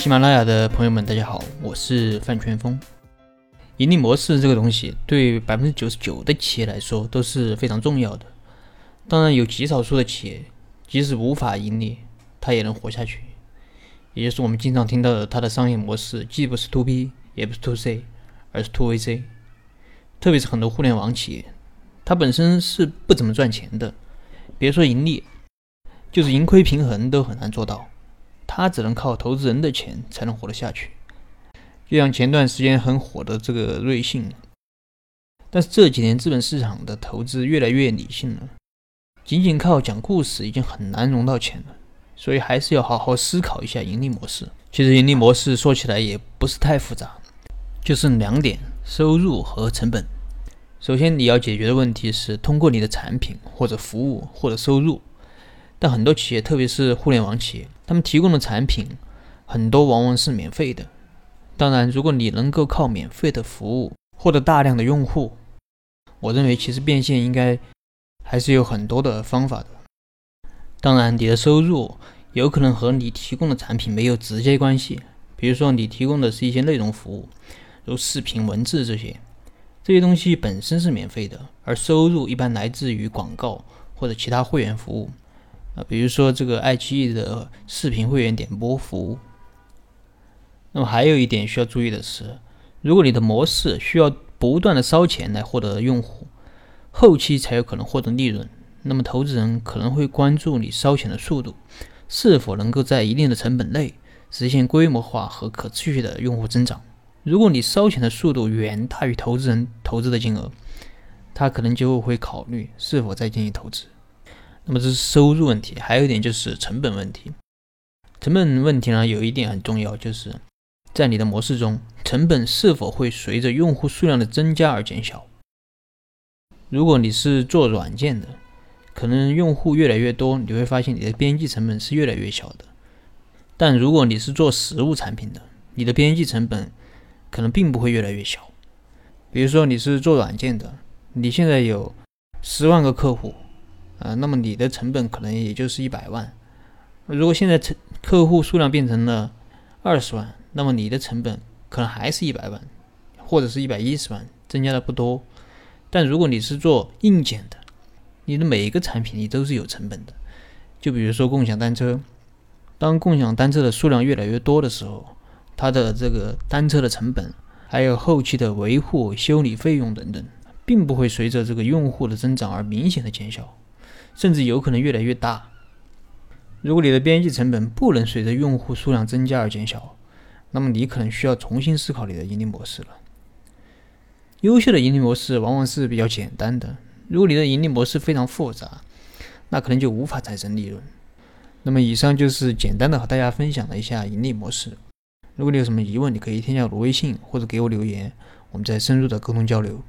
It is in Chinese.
喜马拉雅的朋友们，大家好，我是范全峰。盈利模式这个东西，对百分之九十九的企业来说都是非常重要的。当然，有极少数的企业，即使无法盈利，它也能活下去。也就是我们经常听到的，它的商业模式既不是 to B，也不是 to C，而是 to VC。特别是很多互联网企业，它本身是不怎么赚钱的，别说盈利，就是盈亏平衡都很难做到。它只能靠投资人的钱才能活得下去。就像前段时间很火的这个瑞幸，但是这几年资本市场的投资越来越理性了，仅仅靠讲故事已经很难融到钱了，所以还是要好好思考一下盈利模式。其实盈利模式说起来也不是太复杂，就是两点：收入和成本。首先你要解决的问题是通过你的产品或者服务获得收入，但很多企业，特别是互联网企业，他们提供的产品很多往往是免费的。当然，如果你能够靠免费的服务获得大量的用户，我认为其实变现应该还是有很多的方法的。当然，你的收入有可能和你提供的产品没有直接关系，比如说你提供的是一些内容服务，如视频、文字这些，这些东西本身是免费的，而收入一般来自于广告或者其他会员服务，啊，比如说这个爱奇艺的视频会员点播服务。那么还有一点需要注意的是，如果你的模式需要不断的烧钱来获得用户，后期才有可能获得利润，那么投资人可能会关注你烧钱的速度是否能够在一定的成本内实现规模化和可持续的用户增长。如果你烧钱的速度远大于投资人投资的金额，他可能就会考虑是否再进行投资。那么这是收入问题，还有一点就是成本问题。成本问题呢，有一点很重要，就是。在你的模式中，成本是否会随着用户数量的增加而减小？如果你是做软件的，可能用户越来越多，你会发现你的边际成本是越来越小的。但如果你是做实物产品的，你的边际成本可能并不会越来越小。比如说你是做软件的，你现在有十万个客户，啊，那么你的成本可能也就是一百万。如果现在成客户数量变成了二十万，那么你的成本可能还是一百万，或者是一百一十万，增加的不多。但如果你是做硬件的，你的每一个产品你都是有成本的。就比如说共享单车，当共享单车的数量越来越多的时候，它的这个单车的成本，还有后期的维护、修理费用等等，并不会随着这个用户的增长而明显的减小，甚至有可能越来越大。如果你的边际成本不能随着用户数量增加而减小，那么你可能需要重新思考你的盈利模式了。优秀的盈利模式往往是比较简单的，如果你的盈利模式非常复杂，那可能就无法产生利润。那么以上就是简单的和大家分享了一下盈利模式。如果你有什么疑问，你可以添加我的微信或者给我留言，我们再深入的沟通交流。